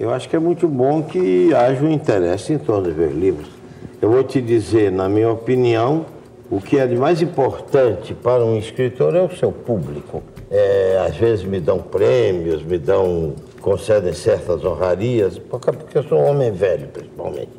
Eu acho que é muito bom que haja um interesse em torno dos meus livros. Eu vou te dizer, na minha opinião, o que é de mais importante para um escritor é o seu público. É, às vezes me dão prêmios, me dão, concedem certas honrarias, porque eu sou um homem velho, principalmente.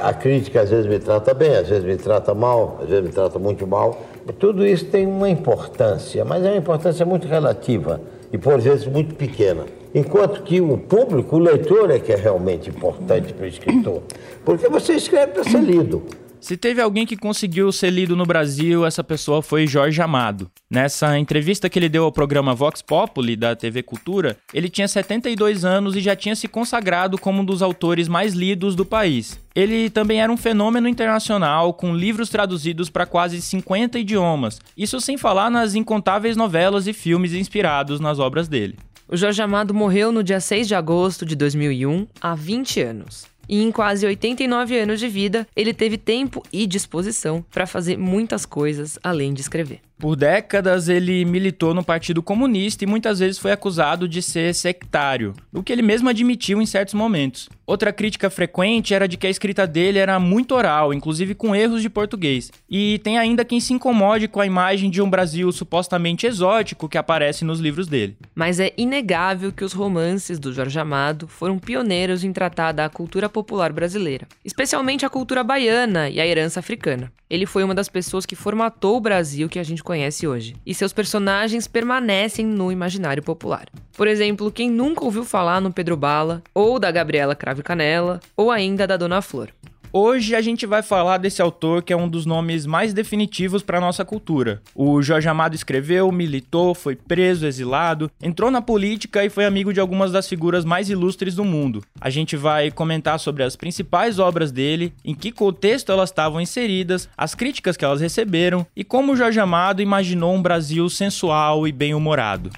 A crítica às vezes me trata bem, às vezes me trata mal, às vezes me trata muito mal. Tudo isso tem uma importância, mas é uma importância muito relativa e por vezes muito pequena. Enquanto que o público, o leitor, é que é realmente importante para o escritor. Porque você escreve para ser lido. Se teve alguém que conseguiu ser lido no Brasil, essa pessoa foi Jorge Amado. Nessa entrevista que ele deu ao programa Vox Populi da TV Cultura, ele tinha 72 anos e já tinha se consagrado como um dos autores mais lidos do país. Ele também era um fenômeno internacional, com livros traduzidos para quase 50 idiomas, isso sem falar nas incontáveis novelas e filmes inspirados nas obras dele. O Jorge Amado morreu no dia 6 de agosto de 2001, há 20 anos e em quase 89 anos de vida, ele teve tempo e disposição para fazer muitas coisas além de escrever. Por décadas, ele militou no Partido Comunista e muitas vezes foi acusado de ser sectário, o que ele mesmo admitiu em certos momentos. Outra crítica frequente era de que a escrita dele era muito oral, inclusive com erros de português. E tem ainda quem se incomode com a imagem de um Brasil supostamente exótico que aparece nos livros dele. Mas é inegável que os romances do Jorge Amado foram pioneiros em tratar da cultura popular brasileira, especialmente a cultura baiana e a herança africana. Ele foi uma das pessoas que formatou o Brasil que a gente conhece hoje, e seus personagens permanecem no imaginário popular. Por exemplo, quem nunca ouviu falar no Pedro Bala, ou da Gabriela Cravo Canela, ou ainda da Dona Flor. Hoje a gente vai falar desse autor que é um dos nomes mais definitivos para nossa cultura. O Jorge Amado escreveu, militou, foi preso, exilado, entrou na política e foi amigo de algumas das figuras mais ilustres do mundo. A gente vai comentar sobre as principais obras dele, em que contexto elas estavam inseridas, as críticas que elas receberam e como o Jorge Amado imaginou um Brasil sensual e bem-humorado.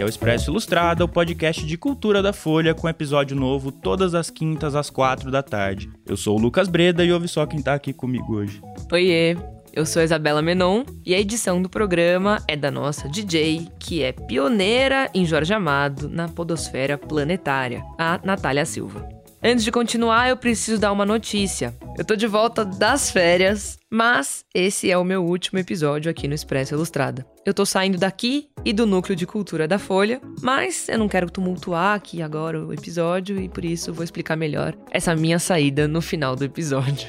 Esse é o Expresso Ilustrada, o podcast de cultura da Folha, com episódio novo todas as quintas às quatro da tarde. Eu sou o Lucas Breda e ouve só quem tá aqui comigo hoje. Oiê, eu sou Isabela Menon e a edição do programa é da nossa DJ, que é pioneira em Jorge Amado na podosfera planetária, a Natália Silva. Antes de continuar, eu preciso dar uma notícia. Eu tô de volta das férias, mas esse é o meu último episódio aqui no Expresso Ilustrada. Eu tô saindo daqui e do núcleo de cultura da Folha, mas eu não quero tumultuar aqui agora o episódio e por isso vou explicar melhor essa minha saída no final do episódio.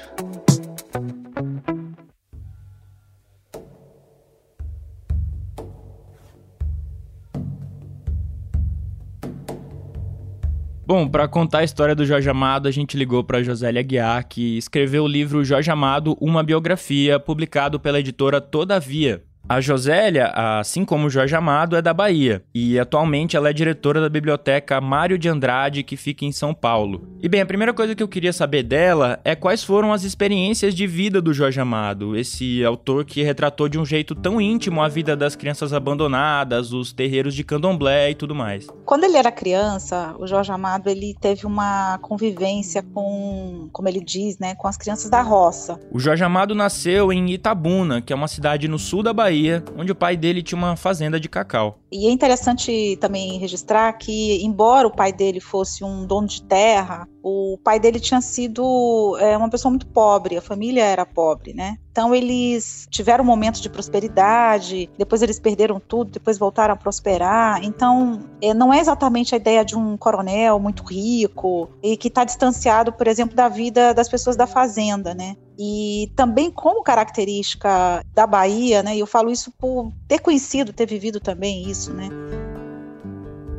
Bom, para contar a história do Jorge Amado, a gente ligou para Josélia Guiar, que escreveu o livro Jorge Amado, uma biografia, publicado pela editora Todavia. A Josélia, assim como o Jorge Amado, é da Bahia e atualmente ela é diretora da biblioteca Mário de Andrade, que fica em São Paulo. E bem, a primeira coisa que eu queria saber dela é quais foram as experiências de vida do Jorge Amado, esse autor que retratou de um jeito tão íntimo a vida das crianças abandonadas, os terreiros de candomblé e tudo mais. Quando ele era criança, o Jorge Amado ele teve uma convivência com, como ele diz, né, com as crianças da roça. O Jorge Amado nasceu em Itabuna, que é uma cidade no sul da Bahia Bahia, onde o pai dele tinha uma fazenda de cacau. E é interessante também registrar que, embora o pai dele fosse um dono de terra, o pai dele tinha sido é, uma pessoa muito pobre, a família era pobre, né? Então eles tiveram momentos de prosperidade, depois eles perderam tudo, depois voltaram a prosperar. Então é, não é exatamente a ideia de um coronel muito rico e que está distanciado, por exemplo, da vida das pessoas da fazenda, né? E também como característica da Bahia, né? E eu falo isso por ter conhecido, ter vivido também isso, né?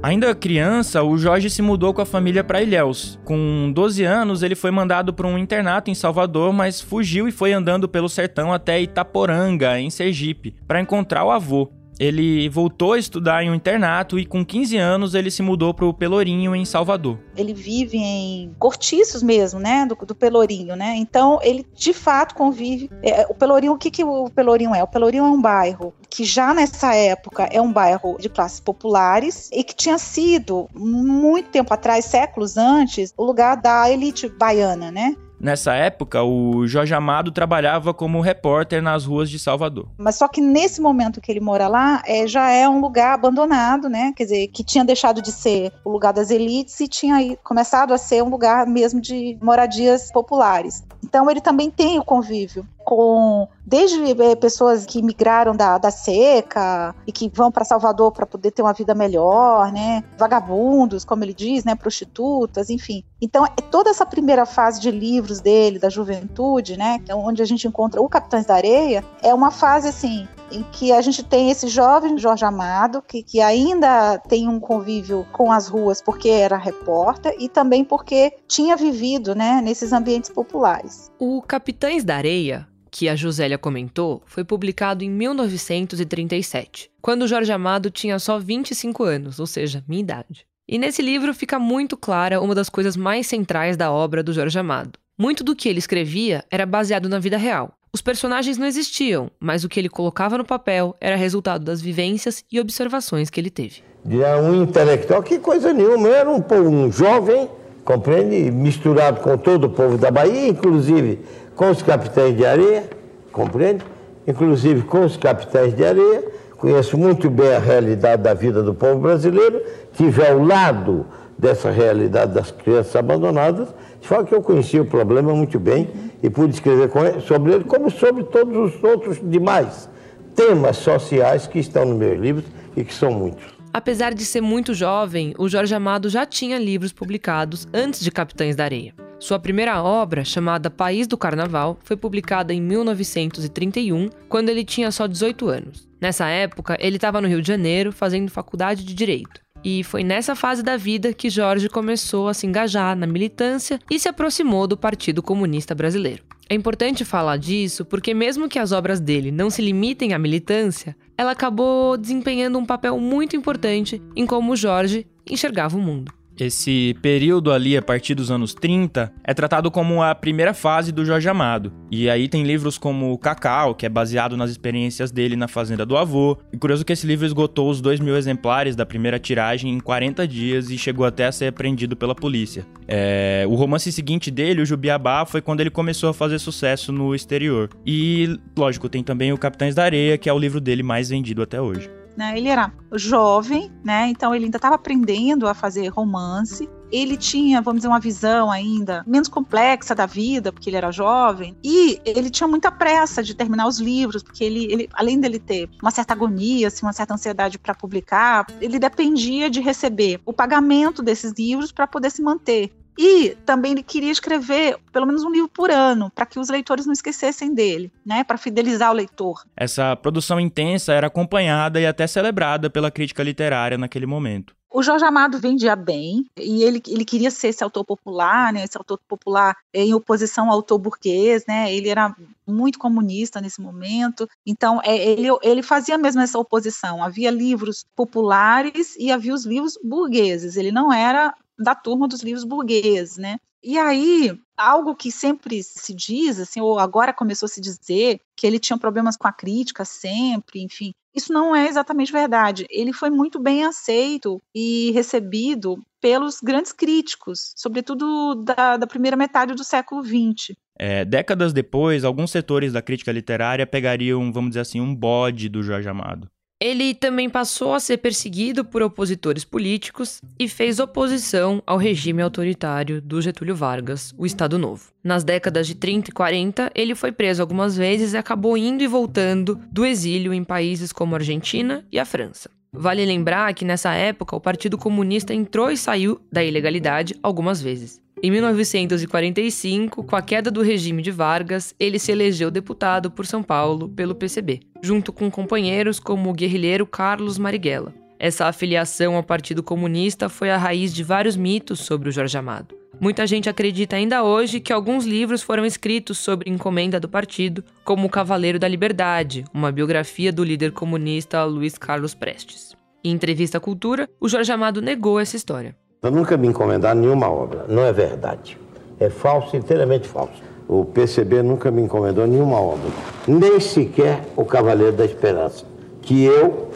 Ainda criança, o Jorge se mudou com a família para Ilhéus. Com 12 anos, ele foi mandado para um internato em Salvador, mas fugiu e foi andando pelo sertão até Itaporanga, em Sergipe, para encontrar o avô. Ele voltou a estudar em um internato e com 15 anos ele se mudou para o Pelourinho em Salvador. Ele vive em cortiços mesmo, né, do, do Pelourinho, né? Então ele de fato convive. É, o Pelourinho, o que, que o Pelourinho é? O Pelourinho é um bairro que já nessa época é um bairro de classes populares e que tinha sido muito tempo atrás, séculos antes, o lugar da elite baiana, né? Nessa época, o Jorge Amado trabalhava como repórter nas ruas de Salvador. Mas só que nesse momento que ele mora lá, é, já é um lugar abandonado, né? Quer dizer, que tinha deixado de ser o lugar das elites e tinha começado a ser um lugar mesmo de moradias populares. Então ele também tem o convívio com desde é, pessoas que migraram da, da seca e que vão para Salvador para poder ter uma vida melhor, né? Vagabundos, como ele diz, né? Prostitutas, enfim. Então, é toda essa primeira fase de livros dele, da juventude, né? É onde a gente encontra o Capitães da Areia, é uma fase assim em que a gente tem esse jovem Jorge Amado, que, que ainda tem um convívio com as ruas porque era repórter e também porque tinha vivido né, nesses ambientes populares. O Capitães da Areia que a Josélia comentou foi publicado em 1937, quando Jorge Amado tinha só 25 anos, ou seja, minha idade. E nesse livro fica muito clara uma das coisas mais centrais da obra do Jorge Amado. Muito do que ele escrevia era baseado na vida real. Os personagens não existiam, mas o que ele colocava no papel era resultado das vivências e observações que ele teve. Era um intelectual, que coisa nenhuma, era um, um jovem, compreende, misturado com todo o povo da Bahia, inclusive com os capitães de areia, compreende? Inclusive com os capitães de areia, conheço muito bem a realidade da vida do povo brasileiro, tive ao lado dessa realidade das crianças abandonadas, de forma que eu conheci o problema muito bem e pude escrever sobre ele, como sobre todos os outros demais temas sociais que estão nos meus livros e que são muitos. Apesar de ser muito jovem, o Jorge Amado já tinha livros publicados antes de Capitães da Areia. Sua primeira obra, chamada País do Carnaval, foi publicada em 1931, quando ele tinha só 18 anos. Nessa época, ele estava no Rio de Janeiro fazendo faculdade de Direito. E foi nessa fase da vida que Jorge começou a se engajar na militância e se aproximou do Partido Comunista Brasileiro. É importante falar disso porque, mesmo que as obras dele não se limitem à militância, ela acabou desempenhando um papel muito importante em como Jorge enxergava o mundo. Esse período ali, a partir dos anos 30, é tratado como a primeira fase do Jorge Amado. E aí tem livros como Cacau, que é baseado nas experiências dele na fazenda do avô. E curioso que esse livro esgotou os 2 mil exemplares da primeira tiragem em 40 dias e chegou até a ser apreendido pela polícia. É... O romance seguinte dele, o Jubiabá, foi quando ele começou a fazer sucesso no exterior. E, lógico, tem também o Capitães da Areia, que é o livro dele mais vendido até hoje. Né? Ele era jovem, né? Então ele ainda estava aprendendo a fazer romance. Ele tinha, vamos dizer, uma visão ainda menos complexa da vida, porque ele era jovem, e ele tinha muita pressa de terminar os livros, porque ele, ele além dele ter uma certa agonia, assim, uma certa ansiedade para publicar, ele dependia de receber o pagamento desses livros para poder se manter. E também ele queria escrever pelo menos um livro por ano, para que os leitores não esquecessem dele, né, para fidelizar o leitor. Essa produção intensa era acompanhada e até celebrada pela crítica literária naquele momento. O Jorge Amado vendia bem e ele, ele queria ser esse autor popular, né, esse autor popular em oposição ao autor burguês, né, ele era muito comunista nesse momento, então é, ele, ele fazia mesmo essa oposição, havia livros populares e havia os livros burgueses, ele não era da turma dos livros burgueses, né? E aí, algo que sempre se diz, assim, ou agora começou a se dizer, que ele tinha problemas com a crítica sempre, enfim, isso não é exatamente verdade. Ele foi muito bem aceito e recebido pelos grandes críticos, sobretudo da, da primeira metade do século XX. É, décadas depois, alguns setores da crítica literária pegariam, vamos dizer assim, um bode do Jorge Amado. Ele também passou a ser perseguido por opositores políticos e fez oposição ao regime autoritário do Getúlio Vargas, o Estado Novo. Nas décadas de 30 e 40, ele foi preso algumas vezes e acabou indo e voltando do exílio em países como a Argentina e a França. Vale lembrar que nessa época o Partido Comunista entrou e saiu da ilegalidade algumas vezes. Em 1945, com a queda do regime de Vargas, ele se elegeu deputado por São Paulo pelo PCB, junto com companheiros como o guerrilheiro Carlos Marighella. Essa afiliação ao Partido Comunista foi a raiz de vários mitos sobre o Jorge Amado. Muita gente acredita ainda hoje que alguns livros foram escritos sobre encomenda do partido, como O Cavaleiro da Liberdade, uma biografia do líder comunista Luiz Carlos Prestes. Em entrevista à Cultura, o Jorge Amado negou essa história. Eu nunca me encomendar nenhuma obra. Não é verdade. É falso, inteiramente falso. O PCB nunca me encomendou nenhuma obra. Nem sequer o Cavaleiro da Esperança. Que eu,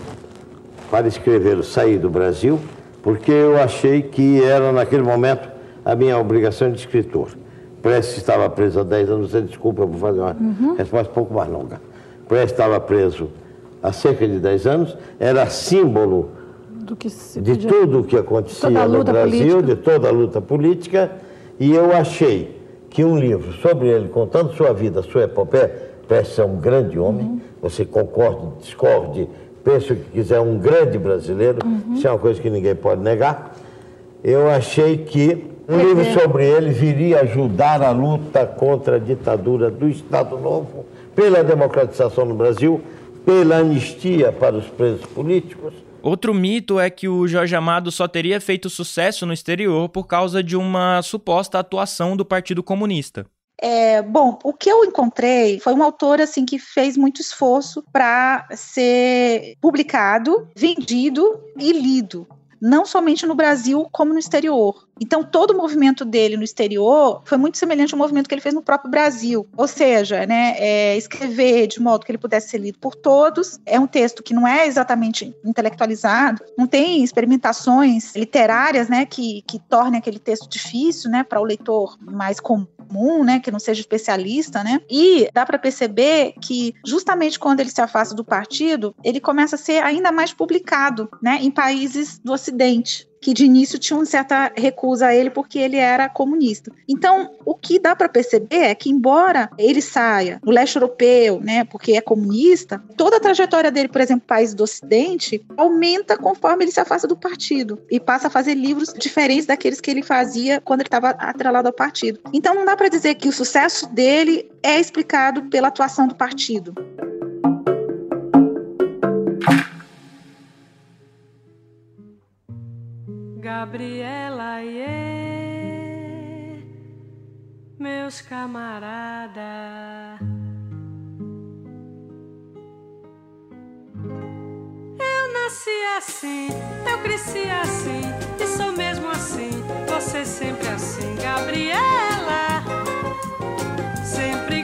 para escrevê-lo, saí do Brasil, porque eu achei que era, naquele momento, a minha obrigação de escritor. Prestes estava preso há 10 anos, você desculpa, eu vou fazer uma uhum. resposta um pouco mais longa. Prestes estava preso há cerca de 10 anos, era símbolo de podia... tudo o que acontecia no Brasil, política. de toda a luta política, e eu achei que um livro sobre ele, contando sua vida, sua epopeia, Prestes é um grande homem, uhum. você concorde, discorde, pense o que quiser, um grande brasileiro, uhum. isso é uma coisa que ninguém pode negar. Eu achei que um livro sobre ele viria ajudar a luta contra a ditadura do Estado Novo, pela democratização no Brasil, pela anistia para os presos políticos. Outro mito é que o Jorge Amado só teria feito sucesso no exterior por causa de uma suposta atuação do Partido Comunista. É, bom, o que eu encontrei foi um autor assim que fez muito esforço para ser publicado, vendido e lido não somente no Brasil, como no exterior. Então, todo o movimento dele no exterior foi muito semelhante ao movimento que ele fez no próprio Brasil. Ou seja, né, é, escrever de modo que ele pudesse ser lido por todos. É um texto que não é exatamente intelectualizado, não tem experimentações literárias né, que, que tornem aquele texto difícil né, para o leitor mais comum comum, né, que não seja especialista, né? E dá para perceber que justamente quando ele se afasta do partido, ele começa a ser ainda mais publicado, né, em países do Ocidente que de início tinham certa recusa a ele porque ele era comunista. Então, o que dá para perceber é que, embora ele saia no leste europeu, né, porque é comunista, toda a trajetória dele, por exemplo, país do Ocidente, aumenta conforme ele se afasta do partido e passa a fazer livros diferentes daqueles que ele fazia quando ele estava atrelado ao partido. Então, não dá para dizer que o sucesso dele é explicado pela atuação do partido. Gabriela e meus camaradas. Eu nasci assim, eu cresci assim, e sou mesmo assim, você sempre assim, Gabriela. Sempre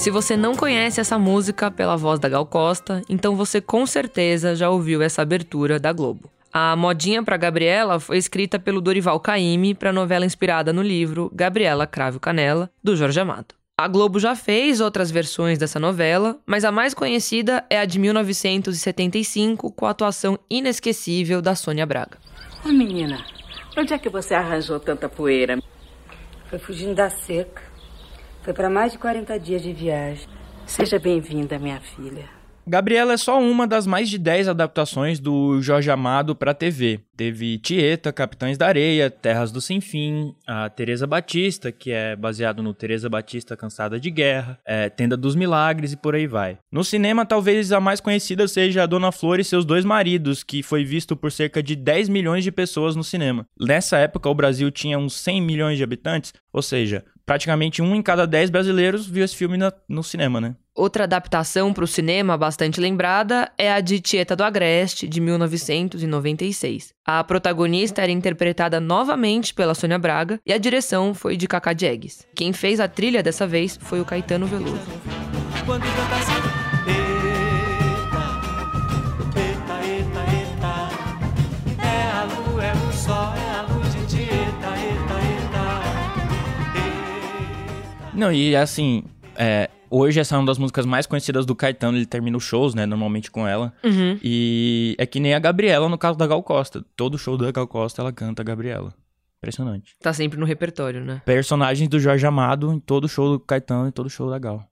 Se você não conhece essa música pela voz da Gal Costa, então você com certeza já ouviu essa abertura da Globo. A modinha para Gabriela foi escrita pelo Dorival Caymmi para a novela inspirada no livro Gabriela Cravo Canela, do Jorge Amado. A Globo já fez outras versões dessa novela, mas a mais conhecida é a de 1975, com a atuação inesquecível da Sônia Braga. Ô menina, onde é que você arranjou tanta poeira? Foi fugindo da seca. Foi para mais de 40 dias de viagem. Seja bem-vinda, minha filha. Gabriela é só uma das mais de 10 adaptações do Jorge Amado para TV. Teve Tieta, Capitães da Areia, Terras do Sem Fim, a Teresa Batista, que é baseado no Teresa Batista Cansada de Guerra, é, Tenda dos Milagres e por aí vai. No cinema, talvez a mais conhecida seja a Dona Flor e seus dois maridos, que foi visto por cerca de 10 milhões de pessoas no cinema. Nessa época, o Brasil tinha uns 100 milhões de habitantes, ou seja, praticamente um em cada dez brasileiros viu esse filme no cinema, né? Outra adaptação para o cinema bastante lembrada é a de Tieta do Agreste, de 1996. A protagonista era interpretada novamente pela Sônia Braga e a direção foi de Cacá Diegues. Quem fez a trilha dessa vez foi o Caetano Veloso. Não, e assim, é, hoje essa é uma das músicas mais conhecidas do Caetano, ele termina os shows, né, normalmente com ela. Uhum. E é que nem a Gabriela no caso da Gal Costa. Todo show da Gal Costa ela canta a Gabriela. Impressionante. Tá sempre no repertório, né? Personagens do Jorge Amado em todo show do Caetano e todo show da Gal.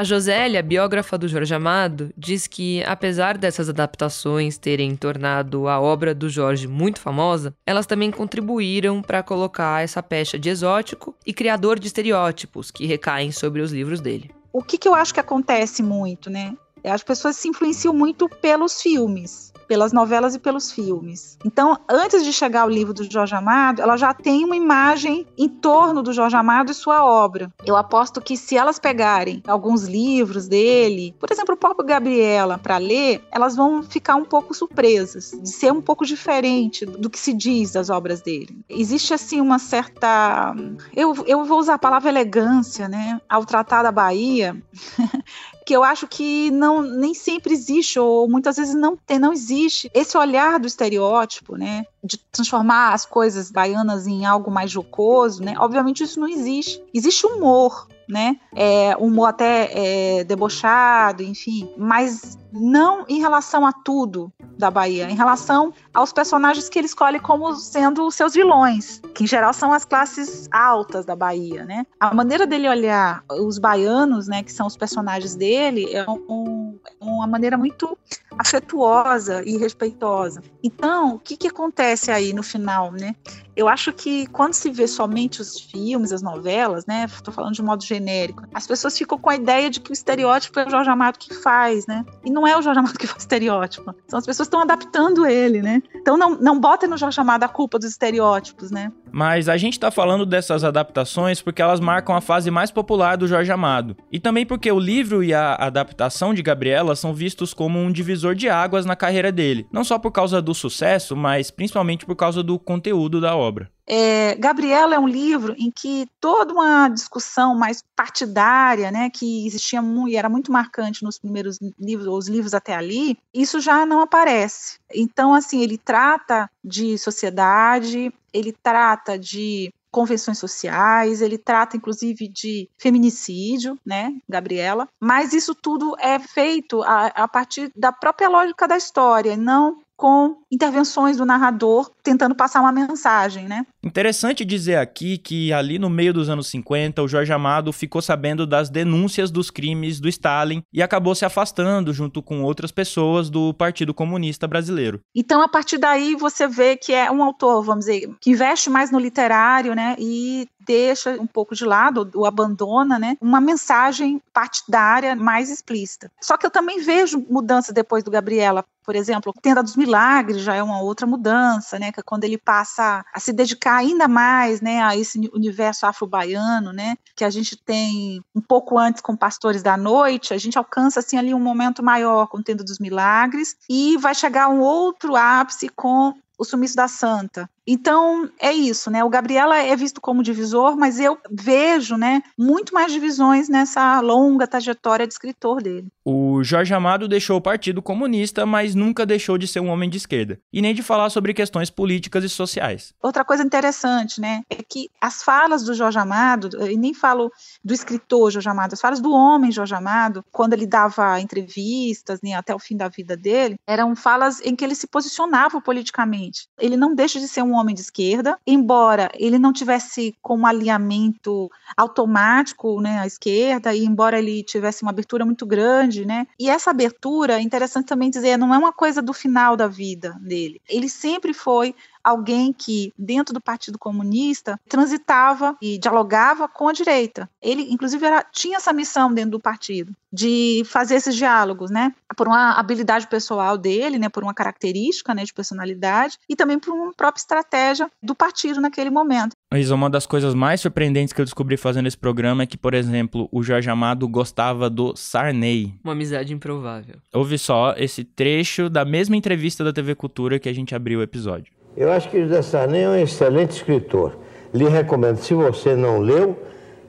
A Josélia, biógrafa do Jorge Amado, diz que, apesar dessas adaptações terem tornado a obra do Jorge muito famosa, elas também contribuíram para colocar essa pecha de exótico e criador de estereótipos que recaem sobre os livros dele. O que, que eu acho que acontece muito, né? As pessoas se influenciam muito pelos filmes pelas novelas e pelos filmes. Então, antes de chegar ao livro do Jorge Amado, ela já tem uma imagem em torno do Jorge Amado e sua obra. Eu aposto que se elas pegarem alguns livros dele, por exemplo, o próprio Gabriela, para ler, elas vão ficar um pouco surpresas, de ser um pouco diferente do que se diz das obras dele. Existe, assim, uma certa. Eu, eu vou usar a palavra elegância, né? Ao tratar da Bahia. porque eu acho que não nem sempre existe ou muitas vezes não tem, não existe esse olhar do estereótipo, né, de transformar as coisas baianas em algo mais jocoso, né? Obviamente isso não existe. Existe humor, né? É, humor até é, debochado, enfim, mas não em relação a tudo da Bahia, em relação aos personagens que ele escolhe como sendo seus vilões, que em geral são as classes altas da Bahia, né? A maneira dele olhar os baianos, né, que são os personagens dele, é um, uma maneira muito afetuosa e respeitosa. Então, o que, que acontece aí no final, né? Eu acho que quando se vê somente os filmes, as novelas, né? Estou falando de modo genérico, as pessoas ficam com a ideia de que o estereótipo é o Jorge Amado que faz, né? E não é o Jorge Amado que faz estereótipo. São as pessoas que estão adaptando ele, né? Então não, não bota no Jorge Amado a culpa dos estereótipos, né? Mas a gente tá falando dessas adaptações porque elas marcam a fase mais popular do Jorge Amado. E também porque o livro e a adaptação de Gabriela são vistos como um divisor de águas na carreira dele. Não só por causa do sucesso, mas principalmente por causa do conteúdo da obra. É, Gabriela é um livro em que toda uma discussão mais partidária, né, que existia muito, e era muito marcante nos primeiros livros, os livros até ali, isso já não aparece. Então, assim, ele trata de sociedade, ele trata de convenções sociais, ele trata inclusive de feminicídio, né, Gabriela, mas isso tudo é feito a, a partir da própria lógica da história, não com intervenções do narrador tentando passar uma mensagem, né? Interessante dizer aqui que ali no meio dos anos 50, o Jorge Amado ficou sabendo das denúncias dos crimes do Stalin e acabou se afastando junto com outras pessoas do Partido Comunista Brasileiro. Então, a partir daí você vê que é um autor, vamos dizer, que investe mais no literário, né, e deixa um pouco de lado, ou abandona, né, uma mensagem partidária mais explícita. Só que eu também vejo mudanças depois do Gabriela. Por exemplo, Tenda dos Milagres já é uma outra mudança, né, que é quando ele passa a se dedicar ainda mais, né, a esse universo afro-baiano, né, que a gente tem um pouco antes com Pastores da Noite, a gente alcança assim ali um momento maior com Tenda dos Milagres e vai chegar um outro ápice com o sumiço da santa. Então, é isso, né? O Gabriela é visto como divisor, mas eu vejo, né, muito mais divisões nessa longa trajetória de escritor dele. O Jorge Amado deixou o Partido Comunista, mas nunca deixou de ser um homem de esquerda, e nem de falar sobre questões políticas e sociais. Outra coisa interessante, né, é que as falas do Jorge Amado, e nem falo do escritor Jorge Amado, as falas do homem Jorge Amado, quando ele dava entrevistas, né, até o fim da vida dele, eram falas em que ele se posicionava politicamente. Ele não deixa de ser um homem de esquerda, embora ele não tivesse como alinhamento automático, né, à esquerda, e embora ele tivesse uma abertura muito grande, né, e essa abertura, é interessante também dizer, não é uma coisa do final da vida dele. Ele sempre foi alguém que, dentro do Partido Comunista, transitava e dialogava com a direita. Ele, inclusive, era, tinha essa missão dentro do partido, de fazer esses diálogos, né? Por uma habilidade pessoal dele, né? Por uma característica né, de personalidade e também por uma própria estratégia do partido naquele momento. Mas uma das coisas mais surpreendentes que eu descobri fazendo esse programa é que, por exemplo, o Jorge Amado gostava do Sarney. Uma amizade improvável. Ouve só esse trecho da mesma entrevista da TV Cultura que a gente abriu o episódio. Eu acho que José Sarney é um excelente escritor. Lhe recomendo, se você não leu,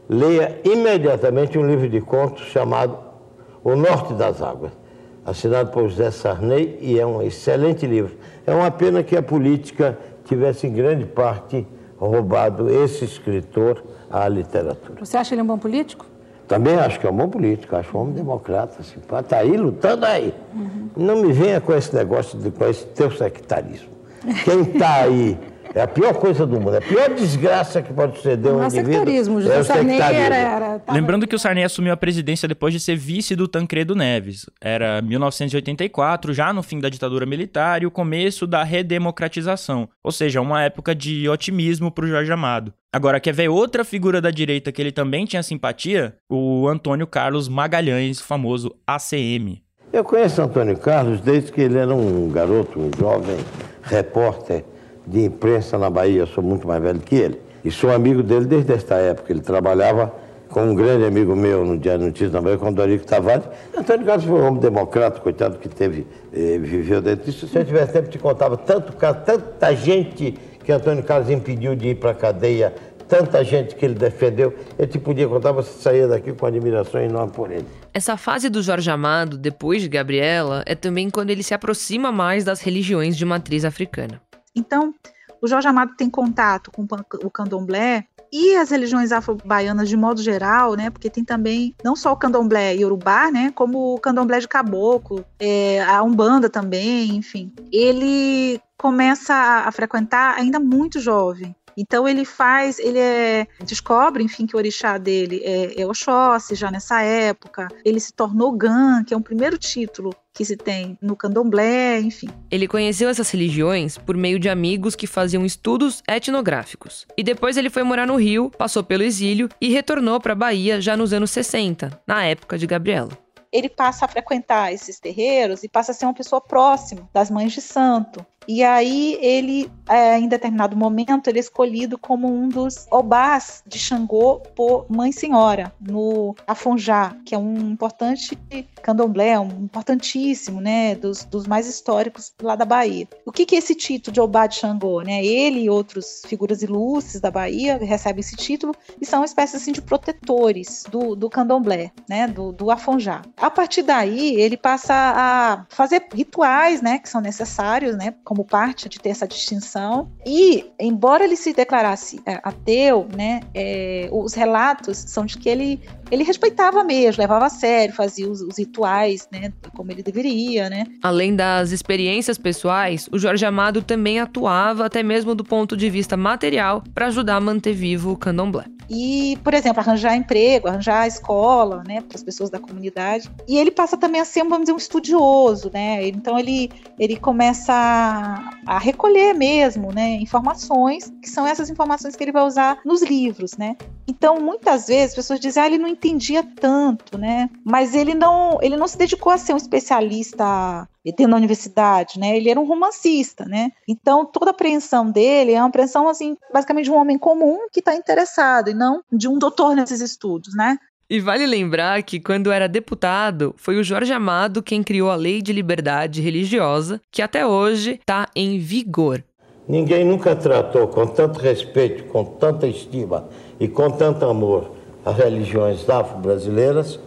leia imediatamente um livro de contos chamado O Norte das Águas, assinado por José Sarney, e é um excelente livro. É uma pena que a política tivesse em grande parte roubado esse escritor à literatura. Você acha ele um bom político? Também acho que é um bom político, acho um homem democrata, simpático, está aí lutando aí. Uhum. Não me venha com esse negócio, de, com esse teu sectarismo. Quem está aí é a pior coisa do mundo, é a pior desgraça que pode suceder um indivíduo. Sectarismo. É o Sarney sectarismo. Era, era, tava... Lembrando que o Sarney assumiu a presidência depois de ser vice do Tancredo Neves. Era 1984, já no fim da ditadura militar e o começo da redemocratização. Ou seja, uma época de otimismo para o Jorge Amado. Agora, quer ver outra figura da direita que ele também tinha simpatia? O Antônio Carlos Magalhães, famoso ACM. Eu conheço Antônio Carlos desde que ele era um garoto, um jovem repórter de imprensa na Bahia. Eu sou muito mais velho que ele. E sou amigo dele desde esta época. Ele trabalhava com um grande amigo meu no Diário Notícias da Bahia, com Dorico Tavares. Antônio Carlos foi um homem democrata, coitado que teve, eh, viveu dentro disso. Se eu tivesse tempo, te contava tanto, tanta gente que Antônio Carlos impediu de ir para a cadeia tanta gente que ele defendeu. Eu te podia contar, você saía daqui com admiração enorme por ele. Essa fase do Jorge Amado, depois de Gabriela, é também quando ele se aproxima mais das religiões de matriz africana. Então, o Jorge Amado tem contato com o candomblé e as religiões afro-baianas de modo geral, né? Porque tem também não só o candomblé iorubá, né? Como o candomblé de caboclo, é, a umbanda também, enfim. Ele começa a frequentar ainda muito jovem. Então ele faz, ele é, descobre, enfim, que o orixá dele é, é Oxóssi já nessa época. Ele se tornou Gan, que é o primeiro título que se tem no candomblé, enfim. Ele conheceu essas religiões por meio de amigos que faziam estudos etnográficos. E depois ele foi morar no Rio, passou pelo exílio e retornou para a Bahia já nos anos 60, na época de Gabriela ele passa a frequentar esses terreiros e passa a ser uma pessoa próxima das mães de santo. E aí ele, é, em determinado momento, ele é escolhido como um dos obás de Xangô por Mãe Senhora, no Afonjá, que é um importante candomblé, um importantíssimo, né, dos, dos mais históricos lá da Bahia. O que, que é esse título de obá de Xangô? Né? Ele e outras figuras ilustres da Bahia recebem esse título e são espécies assim, de protetores do, do candomblé, né, do, do Afonjá. A partir daí, ele passa a fazer rituais, né, que são necessários, né, como parte de ter essa distinção. E, embora ele se declarasse é, ateu, né, é, os relatos são de que ele, ele respeitava mesmo, levava a sério, fazia os, os rituais, né, como ele deveria, né. Além das experiências pessoais, o Jorge Amado também atuava até mesmo do ponto de vista material para ajudar a manter vivo o candomblé. E, por exemplo, arranjar emprego, arranjar escola, né, para as pessoas da comunidade. E ele passa também a ser, vamos dizer, um estudioso, né. Então ele ele começa a, recolher mesmo, né, informações, que são essas informações que ele vai usar nos livros, né. Então, muitas vezes, as pessoas dizem, ah, ele não entendia tanto, né, mas ele não, ele não se dedicou a ser um especialista dentro da universidade, né, ele era um romancista, né, então toda a apreensão dele é uma apreensão, assim, basicamente de um homem comum que está interessado, e não de um doutor nesses estudos, né, e vale lembrar que, quando era deputado, foi o Jorge Amado quem criou a Lei de Liberdade Religiosa, que até hoje está em vigor. Ninguém nunca tratou com tanto respeito, com tanta estima e com tanto amor as religiões afro-brasileiras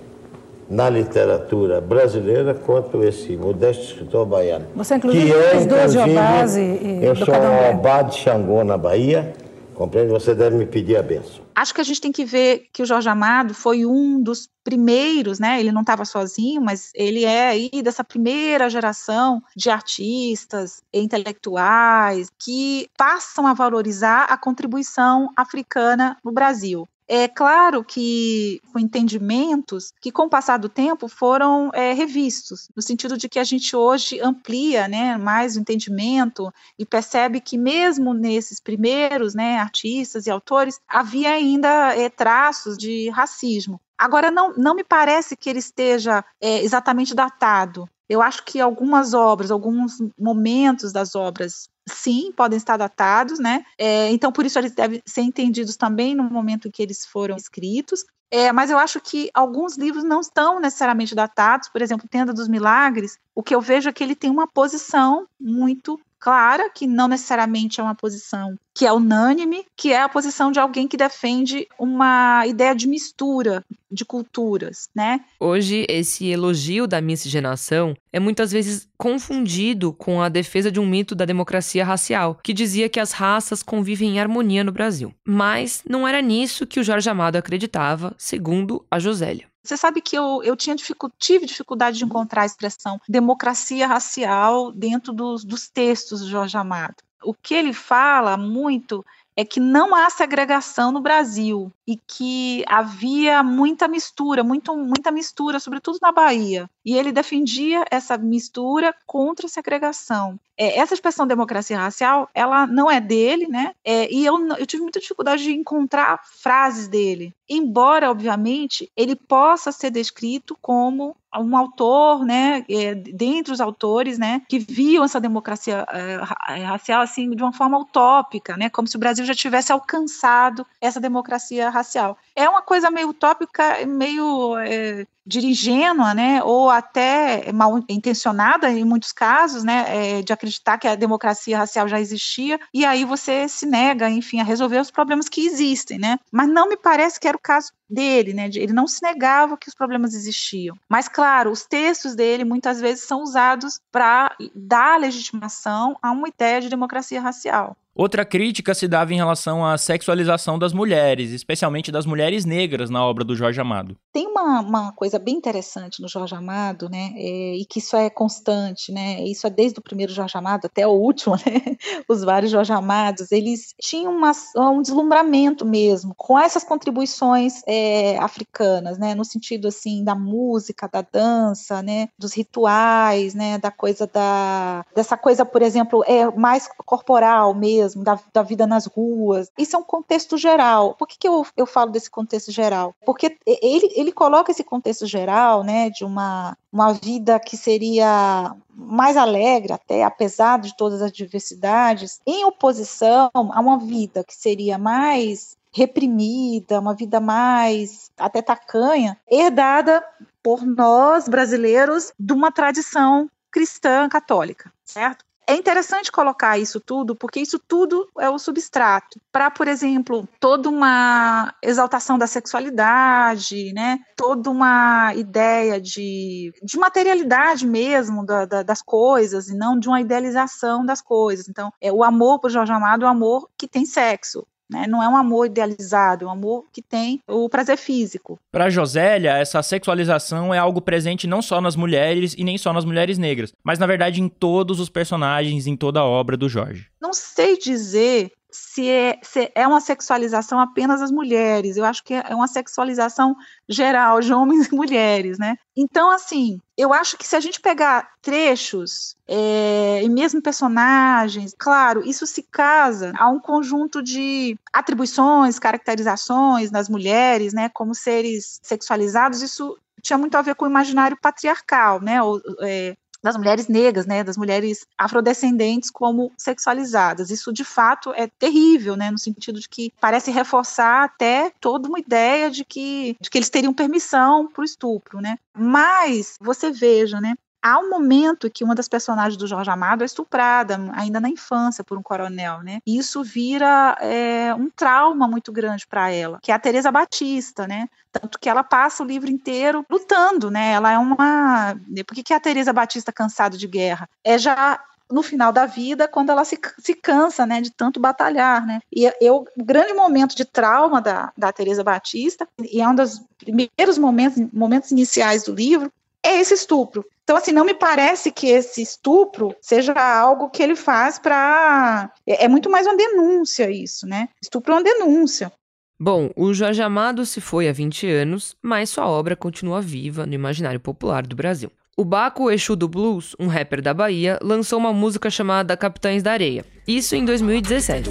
na literatura brasileira quanto esse modesto escritor baiano. Você, inclusive, que é, fez dois Jobás e, e Eu sou um Obá de Xangô, na Bahia, compreende? Você deve me pedir a benção acho que a gente tem que ver que o Jorge Amado foi um dos primeiros, né? Ele não estava sozinho, mas ele é aí dessa primeira geração de artistas e intelectuais que passam a valorizar a contribuição africana no Brasil. É claro que com entendimentos que, com o passar do tempo, foram é, revistos, no sentido de que a gente hoje amplia né, mais o entendimento e percebe que, mesmo nesses primeiros né, artistas e autores, havia ainda é, traços de racismo. Agora, não, não me parece que ele esteja é, exatamente datado. Eu acho que algumas obras, alguns momentos das obras sim, podem estar datados, né? É, então, por isso, eles devem ser entendidos também no momento em que eles foram escritos. É, mas eu acho que alguns livros não estão necessariamente datados, por exemplo, Tenda dos Milagres, o que eu vejo é que ele tem uma posição muito clara, que não necessariamente é uma posição que é unânime, que é a posição de alguém que defende uma ideia de mistura de culturas, né? Hoje, esse elogio da miscigenação é muitas vezes confundido com a defesa de um mito da democracia racial, que dizia que as raças convivem em harmonia no Brasil. Mas não era nisso que o Jorge Amado acreditava, segundo a Josélia. Você sabe que eu, eu tinha dificu tive dificuldade de encontrar a expressão democracia racial dentro dos, dos textos do Jorge Amado. O que ele fala muito é que não há segregação no Brasil e que havia muita mistura, muito, muita mistura, sobretudo na Bahia. E ele defendia essa mistura contra a segregação. É, essa expressão democracia racial, ela não é dele, né? É, e eu, eu tive muita dificuldade de encontrar frases dele embora, obviamente, ele possa ser descrito como um autor, né, é, dentre os autores, né, que viam essa democracia é, racial assim de uma forma utópica, né, como se o Brasil já tivesse alcançado essa democracia racial. É uma coisa meio utópica, meio é, dirigênua, né, ou até mal intencionada em muitos casos, né, é, de acreditar que a democracia racial já existia e aí você se nega, enfim, a resolver os problemas que existem, né. Mas não me parece que era o caso dele, né? Ele não se negava que os problemas existiam. Mas, claro, os textos dele muitas vezes são usados para dar legitimação a uma ideia de democracia racial. Outra crítica se dava em relação à sexualização das mulheres, especialmente das mulheres negras na obra do Jorge Amado. Tem uma, uma coisa bem interessante no Jorge Amado, né, é, e que isso é constante, né, isso é desde o primeiro Jorge Amado até o último, né, os vários Jorge Amados, eles tinham uma, um deslumbramento mesmo com essas contribuições é, africanas, né, no sentido assim da música, da dança, né, dos rituais, né, da coisa da dessa coisa, por exemplo, é mais corporal mesmo mesmo, da, da vida nas ruas. Isso é um contexto geral. Por que, que eu, eu falo desse contexto geral? Porque ele, ele coloca esse contexto geral, né, de uma, uma vida que seria mais alegre, até apesar de todas as diversidades, em oposição a uma vida que seria mais reprimida, uma vida mais até tacanha, herdada por nós brasileiros de uma tradição cristã católica, certo? É interessante colocar isso tudo, porque isso tudo é o substrato para, por exemplo, toda uma exaltação da sexualidade, né? Toda uma ideia de, de materialidade mesmo da, da, das coisas e não de uma idealização das coisas. Então, é o amor por Jorge Amado é o amor que tem sexo. Né? Não é um amor idealizado, é um amor que tem o prazer físico. Para Josélia, essa sexualização é algo presente não só nas mulheres e nem só nas mulheres negras, mas na verdade em todos os personagens, em toda a obra do Jorge. Não sei dizer se é, se é uma sexualização apenas das mulheres. Eu acho que é uma sexualização geral de homens e mulheres, né? Então, assim, eu acho que se a gente pegar trechos é, e mesmo personagens, claro, isso se casa a um conjunto de atribuições, caracterizações das mulheres, né, como seres sexualizados. Isso tinha muito a ver com o imaginário patriarcal, né? Ou, é, das mulheres negras, né, das mulheres afrodescendentes como sexualizadas. Isso de fato é terrível, né, no sentido de que parece reforçar até toda uma ideia de que, de que eles teriam permissão para o estupro, né? Mas você veja, né, há um momento que uma das personagens do Jorge Amado é estuprada, ainda na infância, por um coronel, né? E isso vira é, um trauma muito grande para ela, que é a Teresa Batista, né? Tanto que ela passa o livro inteiro lutando, né? Ela é uma. Por que, que a Teresa Batista cansada de guerra? É já no final da vida, quando ela se, se cansa, né, de tanto batalhar, né, e eu, o grande momento de trauma da, da Teresa Batista, e é um dos primeiros momentos, momentos iniciais do livro, é esse estupro. Então, assim, não me parece que esse estupro seja algo que ele faz para. É, é muito mais uma denúncia isso, né? Estupro é uma denúncia. Bom, o Jorge Amado se foi há 20 anos, mas sua obra continua viva no imaginário popular do Brasil. O Baco Exu do Blues, um rapper da Bahia, lançou uma música chamada Capitães da Areia. Isso em 2017.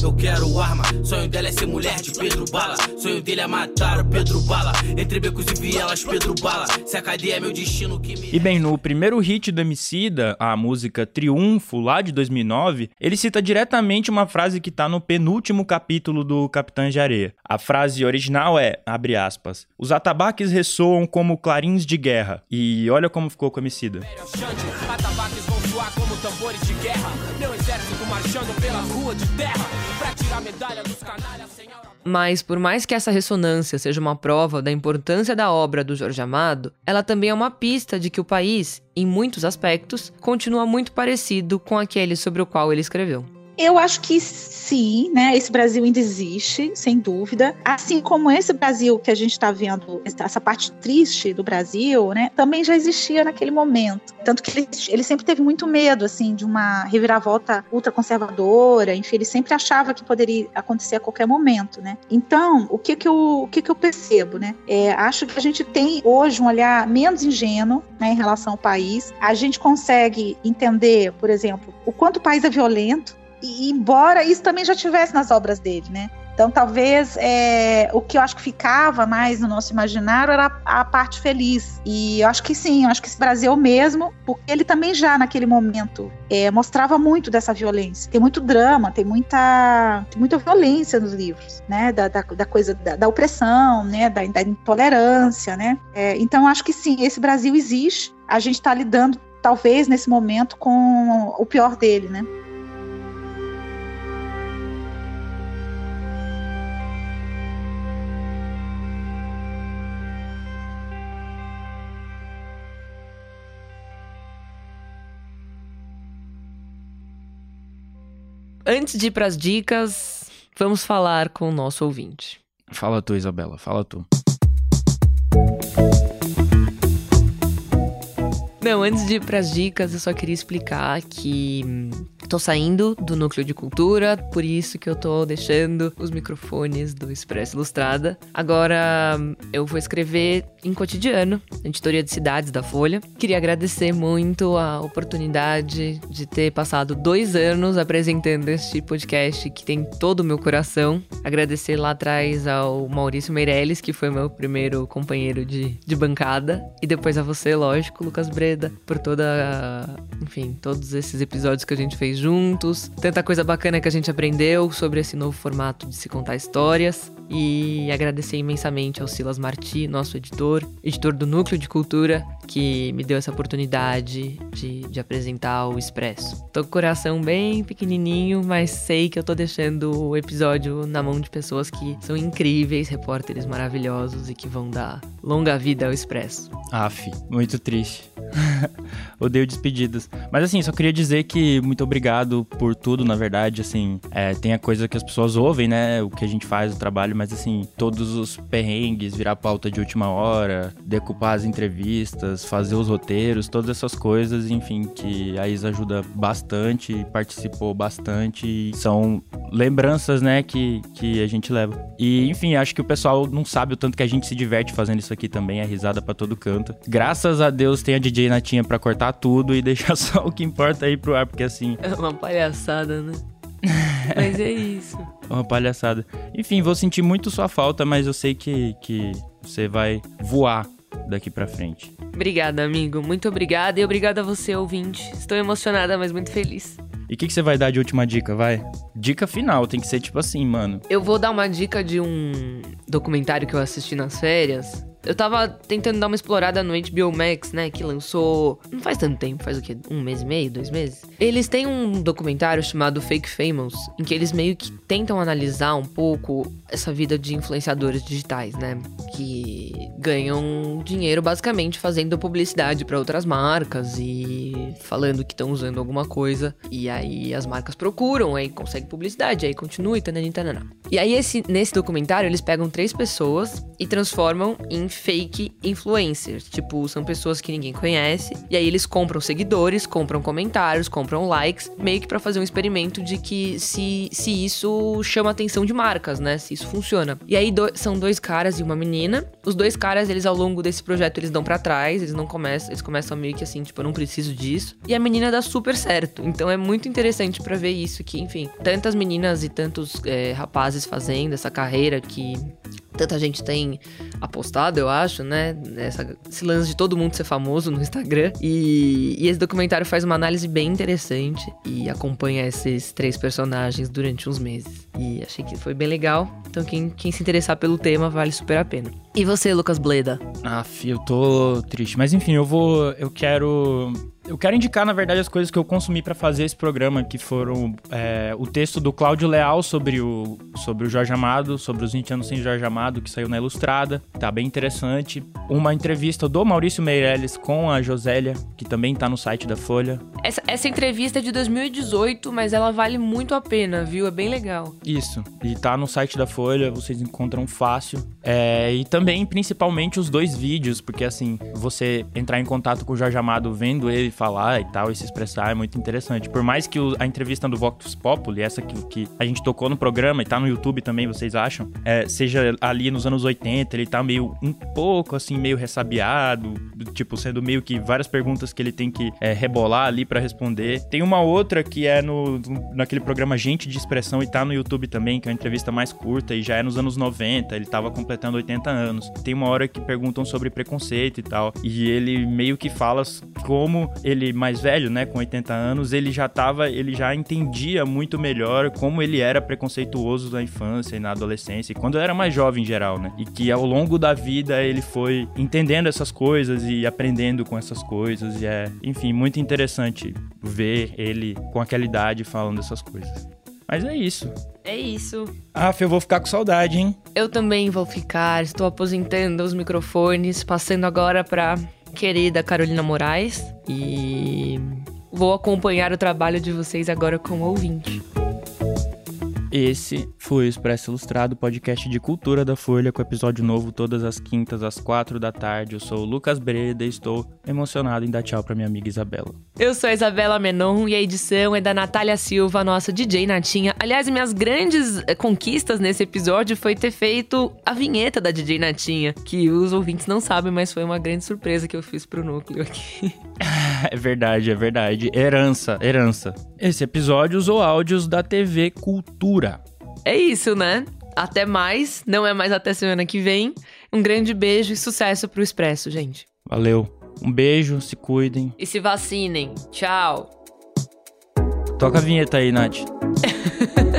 Eu quero arma, sonho dela é ser mulher de Pedro Bala. Sonho dele é matar o Pedro Bala. Entre becos e vielas, Pedro Bala. Se a cadeia é meu destino que me. E bem, no primeiro hit do Emicida, a música Triunfo, lá de 2009, ele cita diretamente uma frase que tá no penúltimo capítulo do Capitães de Areia. A frase original é, abre aspas, os atabaques ressoam como clarins de guerra. E olha como ficou com o Emicida. Atabaques vão como tambores de guerra. Meu exército marchando pela rua de terra. Mas, por mais que essa ressonância seja uma prova da importância da obra do Jorge Amado, ela também é uma pista de que o país, em muitos aspectos, continua muito parecido com aquele sobre o qual ele escreveu. Eu acho que sim, né? Esse Brasil ainda existe, sem dúvida. Assim como esse Brasil que a gente está vendo, essa parte triste do Brasil, né? Também já existia naquele momento. Tanto que ele, ele sempre teve muito medo, assim, de uma reviravolta ultraconservadora. Enfim, ele sempre achava que poderia acontecer a qualquer momento, né? Então, o que que eu, o que que eu percebo, né? É, acho que a gente tem hoje um olhar menos ingênuo, né, em relação ao país. A gente consegue entender, por exemplo, o quanto o país é violento, embora isso também já tivesse nas obras dele, né? Então, talvez é, o que eu acho que ficava mais no nosso imaginário era a, a, parte feliz. E eu acho que sim, eu acho que esse Brasil mesmo, porque ele também já naquele momento é, mostrava muito dessa violência. Tem muito drama, tem muita, tem muita violência nos livros, né? Da, da, da coisa da, da, opressão, né? Da, da intolerância, né? É, então, eu acho que sim, esse Brasil existe. A gente está lidando, talvez, nesse momento, com o pior dele, né? Antes de ir para as dicas, vamos falar com o nosso ouvinte. Fala tu, Isabela, fala tu. Não, antes de ir para as dicas, eu só queria explicar que tô saindo do núcleo de cultura, por isso que eu tô deixando os microfones do Expresso Ilustrada. Agora eu vou escrever em cotidiano, editoria de cidades da Folha. Queria agradecer muito a oportunidade de ter passado dois anos apresentando este podcast que tem todo o meu coração. Agradecer lá atrás ao Maurício Meirelles, que foi meu primeiro companheiro de, de bancada. E depois a você, lógico, Lucas Breda, por toda. Enfim, todos esses episódios que a gente fez juntos, tanta coisa bacana que a gente aprendeu sobre esse novo formato de se contar histórias. E agradecer imensamente ao Silas Marti, nosso editor, editor do Núcleo de Cultura, que me deu essa oportunidade de, de apresentar o Expresso. Tô com o coração bem pequenininho, mas sei que eu tô deixando o episódio na mão de pessoas que são incríveis, repórteres maravilhosos e que vão dar longa vida ao Expresso. Aff, muito triste. Odeio despedidas. Mas assim, só queria dizer que muito obrigado por tudo, na verdade, assim, é, tem a coisa que as pessoas ouvem, né, o que a gente faz, o trabalho, mas assim, todos os perrengues, virar pauta de última hora, decupar as entrevistas, fazer os roteiros, todas essas coisas, enfim, que a Isa ajuda bastante, participou bastante, são lembranças, né, que, que a gente leva. E, enfim, acho que o pessoal não sabe o tanto que a gente se diverte fazendo isso aqui também, é risada para todo canto. Graças a Deus tem a DJ Natinha para cortar tudo e deixar só o que importa aí pro ar, porque assim. É uma palhaçada, né? mas é isso. É uma palhaçada. Enfim, vou sentir muito sua falta, mas eu sei que, que você vai voar daqui para frente. Obrigada, amigo. Muito obrigada e obrigada a você, ouvinte. Estou emocionada, mas muito feliz. E o que, que, você vai dar de última dica, vai? Dica final, tem que ser tipo assim, mano. Eu vou dar uma dica de um documentário que eu assisti nas férias, eu tava tentando dar uma explorada no HBO Max, né? Que lançou. Não faz tanto tempo, faz o quê? Um mês e meio, dois meses? Eles têm um documentário chamado Fake Famous, em que eles meio que tentam analisar um pouco essa vida de influenciadores digitais, né? Que ganham dinheiro basicamente fazendo publicidade para outras marcas e falando que estão usando alguma coisa. E aí as marcas procuram, aí consegue publicidade, aí continua e tanana. E aí esse, nesse documentário eles pegam três pessoas e transformam em fake influencers. Tipo, são pessoas que ninguém conhece. E aí eles compram seguidores, compram comentários, compram likes, meio que pra fazer um experimento de que se, se isso chama atenção de marcas, né? Se isso funciona. E aí do, são dois caras e uma menina. Os dois caras, eles ao longo desse projeto, eles dão para trás, eles não começam, eles começam meio que assim, tipo, eu não preciso disso. E a menina dá super certo. Então é muito interessante para ver isso que, enfim, tantas meninas e tantos é, rapazes fazendo essa carreira que tanta gente tem apostado, eu acho, né? Essa, esse lance de todo mundo ser famoso no Instagram. E, e, esse documentário faz uma análise bem interessante e acompanha esses três personagens durante uns meses. E achei que foi bem legal. Então, quem, quem se interessar pelo tema, vale super a pena. E você, Lucas Bleda? Ah, eu tô triste. Mas enfim, eu vou. Eu quero Eu quero indicar, na verdade, as coisas que eu consumi para fazer esse programa, que foram é, o texto do Cláudio Leal sobre o, sobre o Jorge Amado, sobre os 20 anos sem Jorge Amado, que saiu na Ilustrada. Tá bem interessante. Uma entrevista do Maurício Meirelles com a Josélia, que também tá no site da Folha. Essa, essa entrevista é de 2018, mas ela vale muito a pena, viu? É bem legal. Isso. E tá no site da Folha, vocês encontram fácil. É, e também, principalmente, os dois vídeos, porque assim, você entrar em contato com o Jorge Amado vendo ele falar e tal, e se expressar é muito interessante. Por mais que o, a entrevista do Vox Populi, essa que, que, a gente tocou no programa e tá no YouTube também, vocês acham, é, seja ali nos anos 80, ele tá meio um pouco assim, meio ressabiado, tipo, sendo meio que várias perguntas que ele tem que é, rebolar ali para responder. Tem uma outra que é no, naquele programa Gente de Expressão e tá no YouTube também, que é uma entrevista mais curta e já é nos anos 90, ele tava completando 80 anos. Tem uma hora que perguntam sobre preconceito e tal, e ele meio que fala como ele mais velho, né, com 80 anos, ele já tava, ele já entendia muito melhor como ele era preconceituoso na infância e na adolescência, e quando era mais jovem em geral, né? E que ao longo da vida ele foi entendendo essas coisas e aprendendo com essas coisas, e é, enfim, muito interessante ver ele com aquela idade falando essas coisas. Mas é isso. É isso. Ah, eu vou ficar com saudade, hein? Eu também vou ficar. Estou aposentando os microfones, passando agora para querida Carolina Moraes e vou acompanhar o trabalho de vocês agora como ouvinte. Esse foi o Expresso Ilustrado, podcast de cultura da Folha, com episódio novo todas as quintas às quatro da tarde. Eu sou o Lucas Breda e estou emocionado em dar tchau para minha amiga Isabela. Eu sou a Isabela Menon e a edição é da Natália Silva, nossa DJ Natinha. Aliás, minhas grandes eh, conquistas nesse episódio foi ter feito a vinheta da DJ Natinha, que os ouvintes não sabem, mas foi uma grande surpresa que eu fiz pro núcleo aqui. é verdade, é verdade. Herança, herança. Esse episódio usou áudios da TV Cultura. É isso, né? Até mais, não é mais até semana que vem. Um grande beijo e sucesso pro Expresso, gente. Valeu. Um beijo, se cuidem. E se vacinem. Tchau. Toca a vinheta aí, Nath.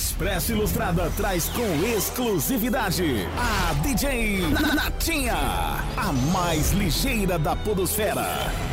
Expresso Ilustrada traz com exclusividade a DJ Natinha, a mais ligeira da Podosfera.